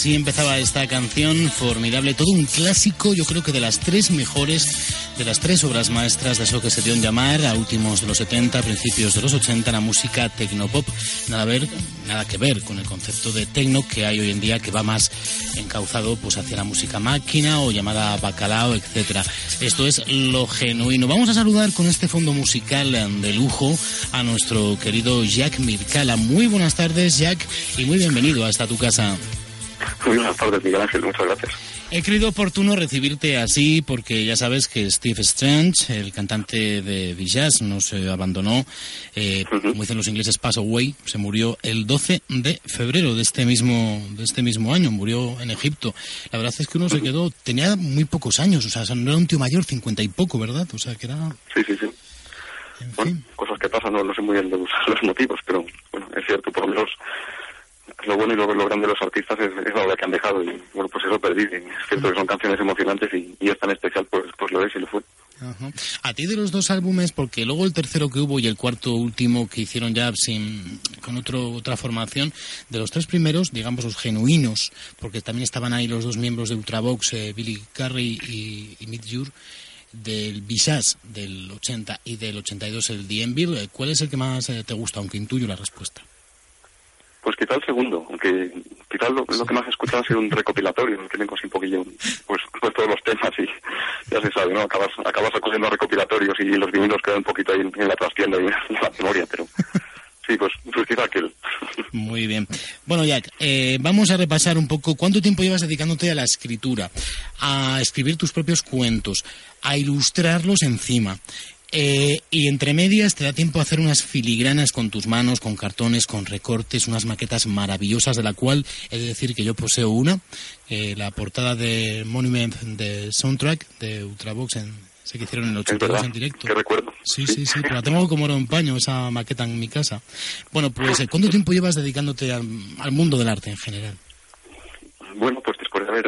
Así empezaba esta canción formidable, todo un clásico, yo creo que de las tres mejores, de las tres obras maestras de eso que se dio en llamar a últimos de los 70, principios de los 80, la música tecnopop, nada, nada que ver con el concepto de tecno que hay hoy en día que va más encauzado pues hacia la música máquina o llamada bacalao, etcétera. Esto es lo genuino. Vamos a saludar con este fondo musical de lujo a nuestro querido Jack Mircala. Muy buenas tardes, Jack, y muy bienvenido hasta tu casa. Muy buenas tardes, Miguel Ángel, muchas gracias. He creído oportuno recibirte así porque ya sabes que Steve Strange, el cantante de Villas, nos abandonó, eh, como dicen los ingleses, pass away, se murió el 12 de febrero de este mismo de este mismo año, murió en Egipto. La verdad es que uno se quedó, tenía muy pocos años, o sea, no era un tío mayor, cincuenta y poco, ¿verdad? O sea, que era... Sí, sí, sí. cosas que pasan, no, no sé muy bien los, los motivos, pero bueno, es cierto, por lo menos lo bueno y lo, grande de los artistas es, la que han dejado y bueno pues eso perdí es cierto que son canciones emocionantes y, y es tan especial pues pues lo es y lo fue A ti de los dos álbumes, porque luego el tercero que hubo y el cuarto último que hicieron ya sin, con otro, otra formación, de los tres primeros, digamos los genuinos, porque también estaban ahí los dos miembros de Ultravox, eh, Billy Curry y, y Jure, del Visage del 80 y del 82 el The Envil, ¿cuál es el que más eh, te gusta? Aunque intuyo la respuesta. Pues quizá el segundo, aunque quizá lo, que más he escuchado ha sido un recopilatorio, que tengo un poquillo, pues, pues todos los temas y ya se sabe, ¿no? Acabas, acabas acudiendo recopilatorios y los vinilos quedan un poquito ahí en, la trastienda y en la memoria, pero sí, pues, pues aquel. Muy bien. Bueno, Jack, eh, vamos a repasar un poco cuánto tiempo llevas dedicándote a la escritura, a escribir tus propios cuentos, a ilustrarlos encima. Eh, y entre medias te da tiempo a hacer unas filigranas con tus manos, con cartones, con recortes, unas maquetas maravillosas, de la cual he de decir que yo poseo una, eh, la portada de Monument de Soundtrack de Ultravox en, sé que hicieron en el 82 en directo. Que recuerdo. Sí, sí, sí, pero la tengo como oro en paño, esa maqueta en mi casa. Bueno, pues, eh, ¿cuánto tiempo llevas dedicándote al, mundo del arte en general? Bueno, pues de haber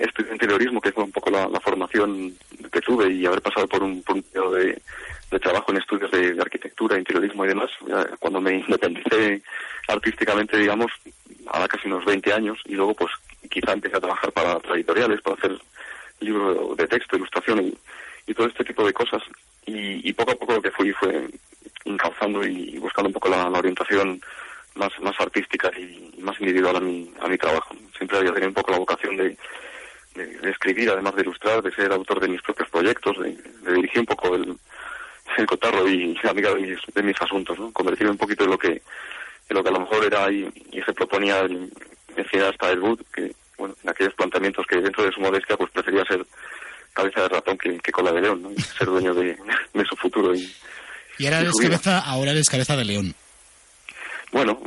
estudiado interiorismo, que fue un poco la, formación que tuve, y haber pasado por un, punto de, trabajo en estudios de, arquitectura, interiorismo y demás, cuando me independicé artísticamente, digamos, ahora casi unos 20 años, y luego pues quizá empecé a trabajar para, editoriales, para hacer libros de texto, ilustración y, todo este tipo de cosas. Y, poco a poco lo que fui fue encauzando y buscando un poco la, orientación más, más artística y más individual a mi, a mi trabajo. Siempre había tenido un poco la vocación de, de, escribir, además de ilustrar, de ser autor de mis propios proyectos, de, dirigir un poco el, el cotarro y amiga de mis, de mis asuntos, ¿no? Convertirme un poquito en lo que, en lo que a lo mejor era y se proponía en, en hasta el Wood, que, bueno, en aquellos planteamientos que dentro de su modestia, pues prefería ser cabeza de ratón que, que cola de león, ¿no? Y ser dueño de, de su futuro y, y ahora eres cabeza, ahora eres cabeza de león. Bueno,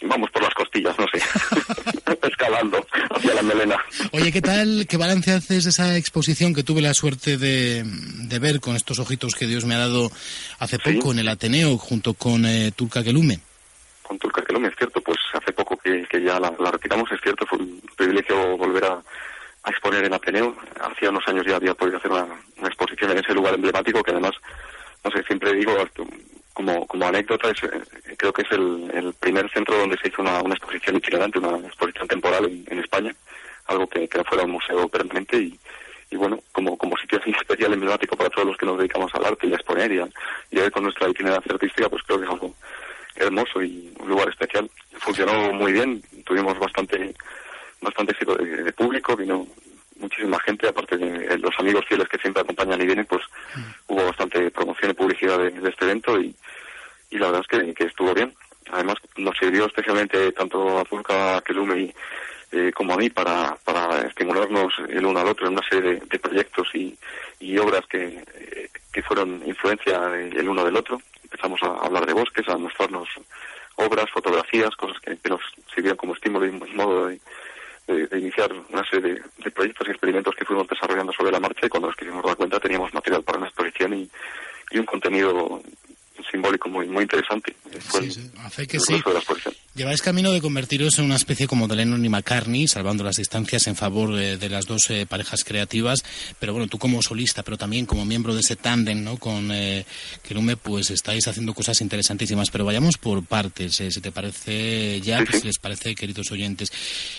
vamos por las costillas, no sé, escalando hacia la melena. Oye, ¿qué tal, qué balance haces de esa exposición que tuve la suerte de, de ver con estos ojitos que Dios me ha dado hace poco en el Ateneo junto con eh, Turca Kelume? Con Turca Kelume, es cierto, pues hace poco que, que ya la, retiramos, es cierto, fue un privilegio volver a, a exponer en Ateneo. Hacía unos años ya había podido hacer una, una exposición en ese lugar emblemático que además, no sé, siempre digo, como, como anécdota, eh, creo que es el, el, primer centro donde se hizo una, una exposición itinerante, una exposición temporal en, España, algo que, que no fuera un museo permanente y, bueno, como, como sitio así especial emblemático para todos los que nos dedicamos al arte y a exponer y a, y a ver con nuestra itinerancia artística, pues creo que es algo hermoso y un lugar especial. Funcionó muy bien, tuvimos bastante bastante de, de público, vino muchísima gente, aparte de los amigos fieles que siempre acompañan y vienen, pues mm. hubo promoción y publicidad de, este evento y, y, la verdad es que, estuvo bien. Además, nos sirvió especialmente tanto a Pulca, a Kelume eh, como a mí para, estimularnos el uno al otro en una serie de, proyectos y, y obras que, que fueron influencia el uno del otro. Empezamos a hablar de bosques, a mostrarnos obras, fotografías, cosas que, nos sirvieron como estímulo y modo de, de, iniciar una serie de, proyectos y experimentos que fuimos desarrollando sobre la marcha y cuando nos quisimos dar cuenta teníamos material para una exposición y, y un contenido simbólico muy muy interesante. Sí, sí. Hace que sí. Lleváis camino de convertiros en una especie como de Lennon y McCartney, salvando las distancias en favor de, las dos eh, parejas creativas. Pero bueno, tú como solista, pero también como miembro de ese tándem, ¿no? Con eh, pues estáis haciendo cosas interesantísimas. Pero vayamos por partes, eh, si te parece, ya, si les parece, queridos oyentes.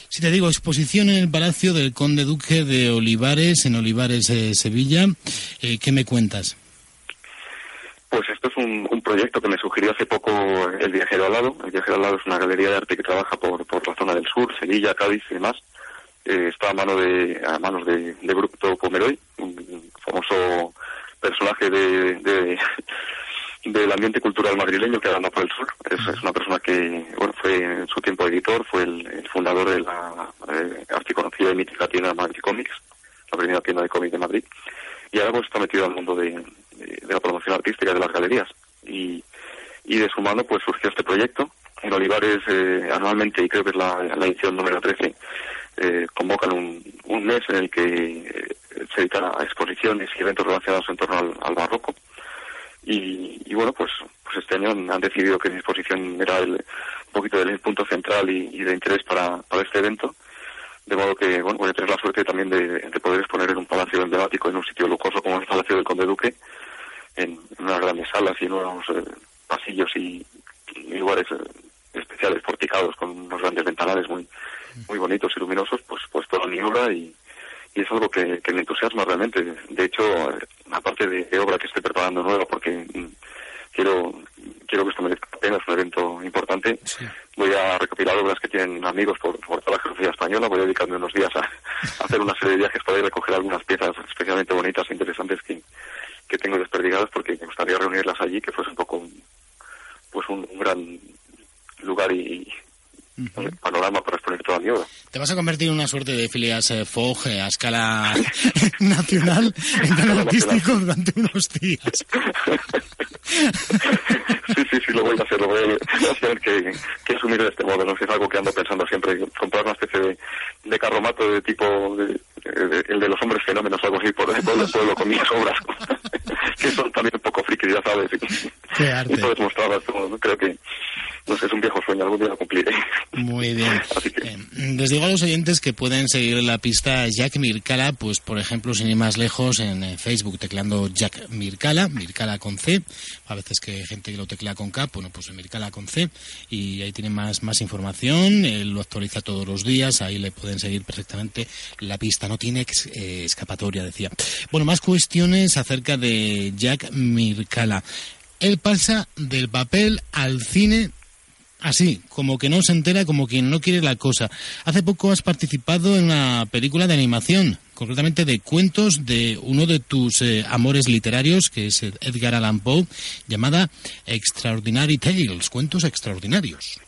Si te digo, exposición en el Palacio del Conde Duque de Olivares, en Olivares, eh, Sevilla. ¿Qué me cuentas? Pues esto es un, proyecto que me sugirió hace poco el Viajero al lado. El Viajero al lado es una galería de arte que trabaja por, por la zona del sur, Sevilla, Cádiz y demás. Eh, está a, mano de, a manos de, de Bruto Pomeroy, un famoso personaje de, del ambiente cultural madrileño que anda por el sur. Es, una persona que bueno, fue en su tiempo editor, fue el, fundador de la eh, archiconocida y mítica tienda Madrid Comics, la primera tienda de cómics de Madrid. Y ahora pues, está metido al mundo de, de, la promoción artística de las galerías. Y, y de su mano pues surgió este proyecto. En Olivares eh, anualmente, y creo que es la, edición número 13, eh, convocan un, un, mes en el que eh, se dedican exposiciones y eventos relacionados en torno al, barroco. Y, y, bueno, pues, pues este año han, decidido que mi exposición era el, un poquito del punto central y, y de interés para, para este evento de modo que bueno voy a tener la suerte también de, de, poder exponer en un palacio emblemático, en un sitio lujoso como el Palacio del Conde Duque, en, unas grandes salas y en unos eh, pasillos y, lugares eh, especiales porticados con unos grandes ventanales muy muy bonitos y luminosos, pues pues toda mi obra y, y es algo que, que, me entusiasma realmente. De hecho, eh, aparte de, obra que estoy preparando nueva, porque mm, quiero quiero que esto merezca la pena, es un evento importante. Voy a recopilar obras que tienen amigos por, por toda la geografía española, voy a dedicarme unos días a, a hacer una serie de viajes para ir a recoger algunas piezas especialmente bonitas e interesantes que, que tengo desperdigadas porque me gustaría reunirlas allí, que fuese un poco pues un, gran lugar y, panorama para exponer toda mi obra. Te vas a convertir en una suerte de filias eh, FOG a escala nacional en canal artístico durante unos días. sí, sí, sí, lo voy a hacer, lo voy a tener que, que, asumir de este modo, ¿no? es algo que ando pensando siempre, comprar una especie de, de carromato de tipo, de, el de los hombres fenómenos, algo así, por el pueblo, con mis obras, que son también un poco frikis, ya sabes. Qué arte. Mostrarlas, creo que no sé, es un viejo sueño, algún día lo cumpliré. Muy bien. Eh, les digo a los oyentes que pueden seguir la pista Jack Mircala, pues por ejemplo, sin ir más lejos, en eh, Facebook tecleando Jack Mircala, Mircala con C, a veces que hay gente que lo teclea con K, bueno, pues Mircala con C, y ahí tienen más, más información, él lo actualiza todos los días, ahí le pueden seguir perfectamente la pista, no tiene eh, escapatoria, decía. Bueno, más cuestiones acerca de Jack Mircala. Él pasa del papel al cine así, como que no se entera, como quien no quiere la cosa. Hace poco has participado en una película de animación, concretamente de cuentos de uno de tus eh, amores literarios, que es Edgar Allan Poe, llamada Extraordinary Tales, cuentos extraordinarios.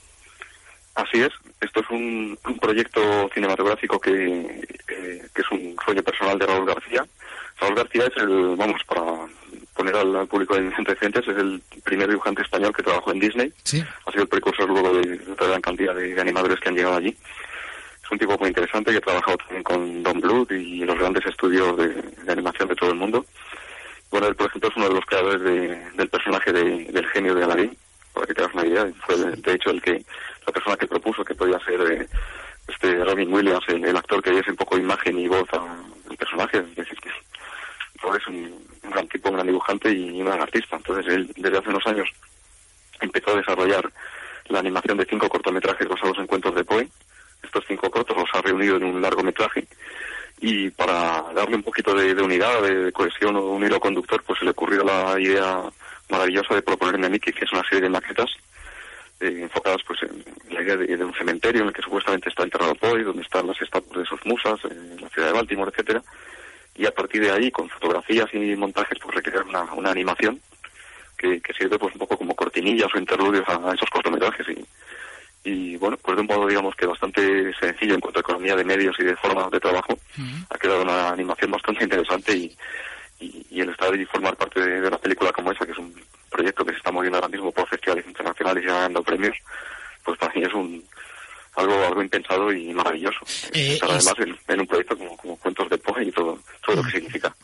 Así es, esto es un, proyecto cinematográfico que, eh, que es un sueño personal de Raúl García. Raúl García es el, vamos, para poner al, público en antecedentes, es el primer dibujante español que trabajó en Disney. Ha sido el precursor luego de, la gran cantidad de, animadores que han llegado allí. Es un tipo muy interesante que ha trabajado también con Don Bluth y los grandes estudios de, animación de todo el mundo. Bueno, él, por ejemplo, es uno de los creadores del personaje del genio de Aladdin, para que te hagas una idea. Fue, de, hecho, el que la persona que propuso que podía ser eh, este Robin Williams, el, actor que diese un poco imagen y voz al personaje. Es decir, que es un, gran tipo, un gran dibujante y un gran artista. Entonces él desde hace unos años empezó a desarrollar la animación de cinco cortometrajes basados en cuentos de Poe. Estos cinco cortos los ha reunido en un largometraje y, para darle un poquito de, unidad, de, cohesión o un hilo conductor, pues se le ocurrió la idea maravillosa de proponerme a mí que hiciese una serie de maquetas eh, enfocadas pues en la idea de, un cementerio en el que supuestamente está enterrado Poe, donde están las estatuas de sus musas, en la ciudad de Baltimore, etcétera, y a partir de ahí, con fotografías y montajes, pues recrear una, una animación que, sirve pues un poco como cortinillas o interludios a, esos cortometrajes. Y, y bueno, pues de un modo digamos que bastante sencillo en cuanto a economía de medios y de forma de trabajo, ha quedado una animación bastante interesante y, y, el estar y formar parte de, una película como esa, que es un proyecto que se está moviendo ahora mismo por festivales internacionales y ganando premios, pues para mí es un algo algo impensado y maravilloso. Eh, además en, un proyecto como, Cuentos de Poe y todo, todo lo que significa.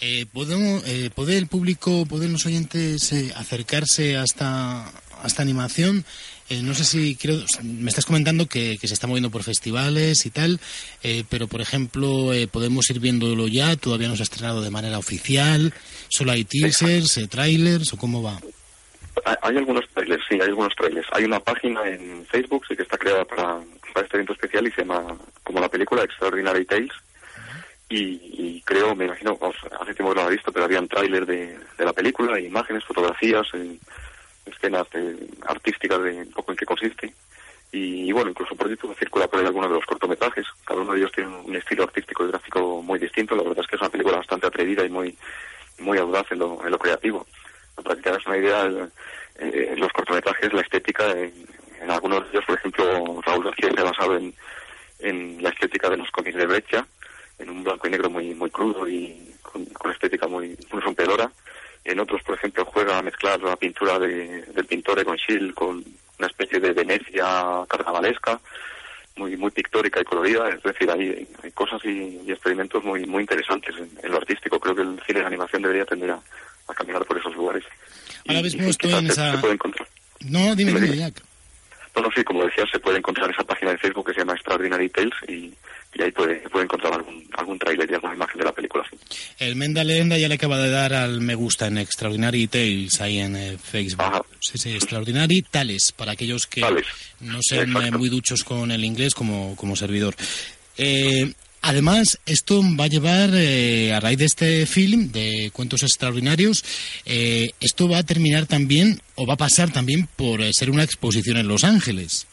Eh, ¿podemos, eh, ¿Puede el público, pueden los oyentes eh, acercarse a esta, a esta animación? Eh, no sé si creo, me estás comentando que, se está moviendo por festivales y tal, eh, pero por ejemplo, eh, podemos ir viéndolo ya, todavía no se ha estrenado de manera oficial, solo hay teasers, trailers o cómo va. Hay algunos trailers, sí, hay algunos trailers. Hay una página en Facebook, sí que está creada para, este evento especial y se llama como la película Extraordinary Tales. Y, creo, me imagino, hace tiempo que no lo he visto, pero había un tráiler de, de, la película, imágenes, fotografías, escenas artísticas de un poco en qué consiste. Y, bueno, incluso por YouTube circula por ahí algunos de los cortometrajes. Cada uno de ellos tiene un estilo artístico y gráfico muy distinto. La verdad es que es una película bastante atrevida y muy muy audaz en lo, en lo creativo. Para que te hagas una idea, eh, los cortometrajes, la estética, en, algunos de ellos, por ejemplo, Raúl García se ha basado en, en la estética de los cómics de Brecha, en un blanco y negro muy muy crudo y con, con estética muy, muy rompedora en otros, por ejemplo, juega a mezclar la pintura de, del pintor con Schill con una especie de Venecia carnavalesca, muy muy pictórica y colorida. Es decir, hay, hay cosas y, experimentos muy muy interesantes en, lo artístico. Creo que el cine de animación debería tender a, caminar por esos lugares. Ahora mismo estoy en esa... No, dime, dime, Jack. No, no, sí, como decía, se puede encontrar esa página de Facebook que se llama Extraordinary Tales y, y ahí puede, puede encontrar algún, algún tráiler y alguna imagen de la película. El Menda Leyenda ya le acaba de dar al me gusta en Extraordinary Tales ahí en eh, Facebook. Sí, sí, Extraordinary Tales, para aquellos que no sean eh, muy duchos con el inglés como, como servidor. Eh, Además, esto va a llevar, a raíz de este film de cuentos extraordinarios, esto va a terminar también, o va a pasar también por ser una exposición en Los Ángeles.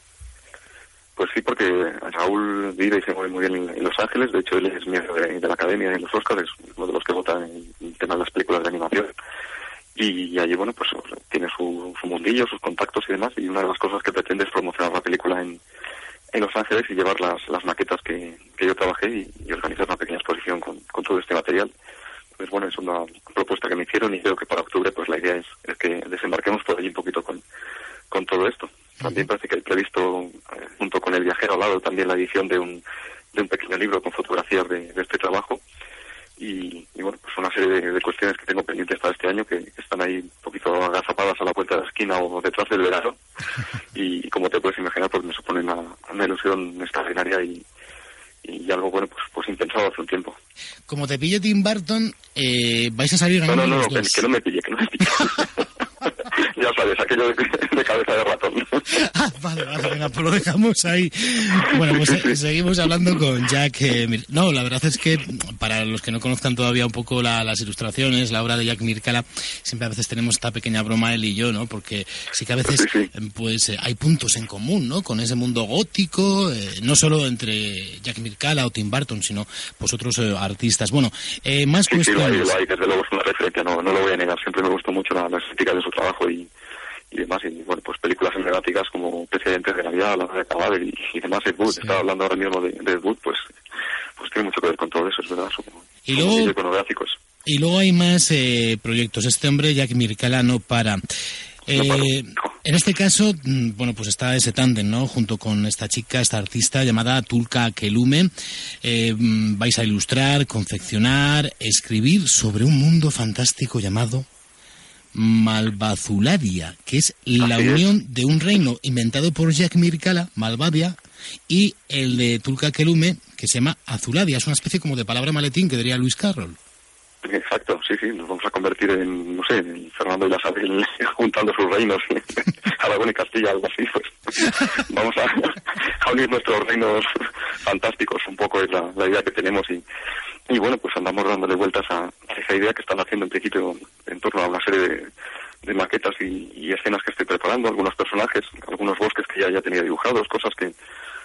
Pues sí, porque Raúl vive y se mueve muy bien en, Los Ángeles. De hecho, él es miembro de, la Academia de los Oscars, es uno de los que vota en el tema de las películas de animación. Y, allí, bueno, pues tiene su, mundillo, sus contactos y demás. Y una de las cosas que pretende es promocionar la película en, Los Ángeles y llevar las, las maquetas que, yo trabajé y, organizar una pequeña exposición con, todo este material. Pues bueno, es una propuesta que me hicieron y creo que para octubre pues la idea es, es que desembarquemos por allí un poquito con, con todo esto. También parece que hay previsto, eh, junto con El viajero al lado, también la edición de un, de un pequeño libro con fotografías de, este trabajo. Y, bueno, pues una serie de, cuestiones que tengo pendientes para este año que están ahí un poquito agazapadas a la puerta de la esquina o detrás del verano. Y, como te puedes imaginar, pues me supone una, una ilusión extraordinaria y, y algo bueno pues pues impensado hace un tiempo. Como te pille Tim Burton eh, vais a salir no no no, que no me pille que no me pille ya sabes, aquello de, cabeza de ratón. ah, vale, vale, venga, pues lo dejamos ahí. Bueno, pues eh, seguimos hablando con Jack. Eh, no, la verdad es que para los que no conozcan todavía un poco las ilustraciones, la obra de Jack Mircala, siempre a veces tenemos esta pequeña broma él y yo, ¿no? Porque sí que a veces pues eh, hay puntos en común, ¿no? Con ese mundo gótico, no solo entre Jack Mircala o Tim Burton, sino pues otros artistas. Bueno, más sí, cuestiones. Sí, desde luego es una referencia, no, no lo voy a negar. Siempre me gustó mucho la, la estética de su trabajo y demás. Y bueno, pues como Precedentes de Navidad, La de Cadáver y, y demás. Ed Wood, estaba hablando ahora mismo de, de Ed Wood, pues, pues tiene mucho que ver con todo eso, es verdad. Son, y luego, iconográficos. Y luego hay más eh, proyectos. Este hombre, Jack Mircala, no para. Eh, en este caso, mm, bueno, pues está ese tándem, ¿no? Junto con esta chica, esta artista llamada Tulka Kelume. Eh, mm, vais a ilustrar, confeccionar, escribir sobre un mundo fantástico llamado Malvazuladia, que es la unión de un reino inventado por Jack Mircala, Malvadia, y el de Tulka Kelume, que se llama Azuladia. Es una especie como de palabra maletín que diría Luis Carroll. Exacto, sí, sí, nos vamos a convertir en, no sé, en Fernando y la Sabel juntando sus reinos, Aragón y Castilla, algo así, pues vamos a, a unir nuestros reinos fantásticos, un poco es la, idea que tenemos y, y bueno, pues andamos dándole vueltas a, esa idea que están haciendo en principio en torno a una serie de, maquetas y, escenas que estoy preparando, algunos personajes, algunos bosques que ya, ya tenía dibujados, cosas que,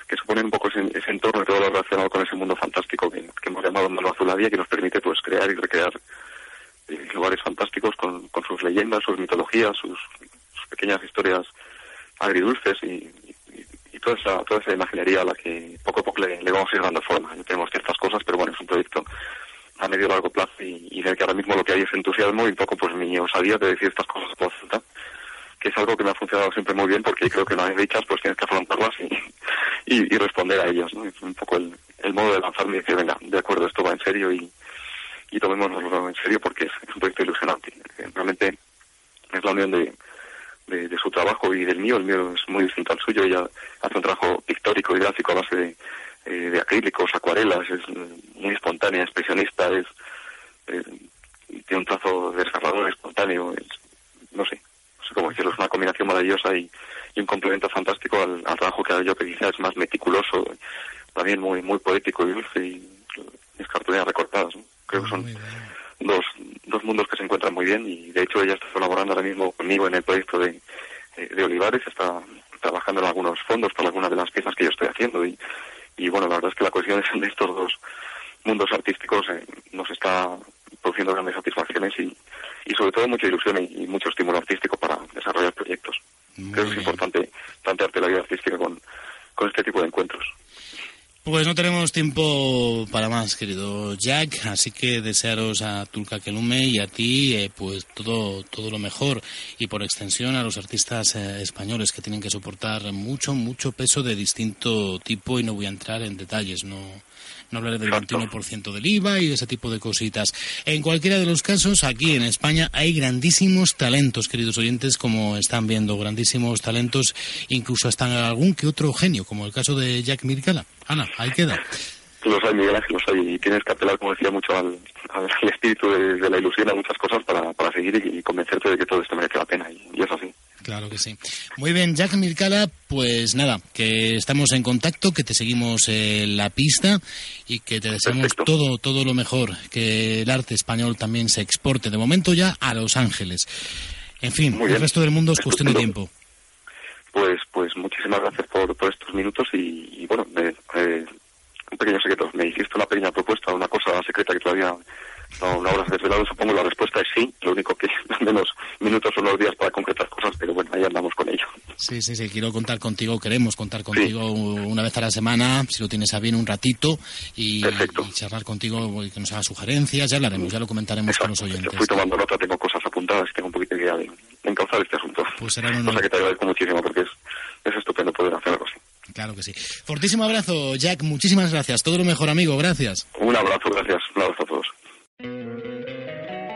que suponen un poco ese, entorno y todo lo relacionado con ese mundo fantástico que, hemos llamado Mano Azuladía, que nos permite pues crear y recrear eh, lugares fantásticos con, con sus leyendas, sus mitologías, sus, pequeñas historias agridulces y, toda esa toda esa imaginería a la que poco a poco le, vamos a ir dando forma. Ya tenemos ciertas cosas, pero bueno, es un proyecto a medio largo plazo y, y que ahora mismo lo que hay es entusiasmo y un poco pues mi osadía de decir estas cosas por que es algo que me ha funcionado siempre muy bien porque creo que una vez dichas pues tienes que afrontarlas y, y, responder a ellas, ¿no? Es un poco el, el modo de lanzarme y decir, venga, de acuerdo, esto va en serio y, y tomémoslo en serio porque es, un proyecto ilusionante. Realmente es la unión de, de, su trabajo y del mío. El mío es muy distinto al suyo. Ella hace un trabajo pictórico y gráfico a base de, eh, de acrílicos, acuarelas, es muy espontánea, expresionista, es eh, tiene un trazo desgarrador, espontáneo, no sé, no sé cómo decirlo, es una combinación maravillosa y, un complemento fantástico al, trabajo que hago yo, que quizás es más meticuloso, también muy muy poético y dulce y mis cartulinas recortadas. Creo que son dos, dos mundos que se encuentran muy bien y de hecho ella está colaborando ahora mismo conmigo en el proyecto de, de Olivares, está trabajando en algunos fondos para algunas de las piezas que yo estoy haciendo y, y bueno, la verdad es que la cohesión de estos dos mundos artísticos eh, nos está produciendo grandes satisfacciones y, y sobre todo mucha ilusión y, mucho estímulo artístico para desarrollar proyectos. Creo que es importante plantearte la vida artística con, con este tipo de encuentros. Pues no tenemos tiempo para más, querido Jack, así que desearos a Tulka Kelume y a ti eh, pues todo, todo lo mejor. Y por extensión a los artistas eh, españoles que tienen que soportar mucho, mucho peso de distinto tipo y no voy a entrar en detalles, no, no hablaré del 21% del IVA y ese tipo de cositas. En cualquiera de los casos, aquí en España hay grandísimos talentos, queridos oyentes, como están viendo, grandísimos talentos, incluso hasta algún que otro genio, como el caso de Jack Mircala. Ana, ahí queda. Los hay, Miguel Ángel, los hay, y tienes que apelar, como decía, mucho al, espíritu de, la ilusión, a muchas cosas para, para seguir y, convencerte de que todo esto merece la pena, y, y es así. Claro que sí. Muy bien, Jack Mircala, pues nada, que estamos en contacto, que te seguimos en la pista y que te deseamos todo, todo lo mejor, que el arte español también se exporte de momento ya a Los Ángeles. En fin, el resto del mundo es cuestión de tiempo. Pues, pues muchísimas gracias por, por estos minutos y, bueno, un pequeño secreto. Me hiciste una pequeña propuesta, una cosa secreta que todavía no, no habrás desvelado, supongo la respuesta es sí. Lo único que menos minutos o unos días para concretar cosas, pero bueno, ahí andamos con ello. Sí, sí, sí, quiero contar contigo, queremos contar contigo una vez a la semana, si lo tienes a bien un ratito, y, charlar contigo, y que nos haga sugerencias, ya hablaremos, ya lo comentaremos con los oyentes. Yo fui tomando nota, tengo cosas apuntadas, tengo un poquito de idea de encauzar este asunto. Pues será una... Cosa que te agradezco muchísimo porque es, es estupendo poder hacer algo así. Claro que sí. Fortísimo abrazo, Jack. Muchísimas gracias. Todo lo mejor, amigo. Gracias. Un abrazo, gracias. Un abrazo a todos.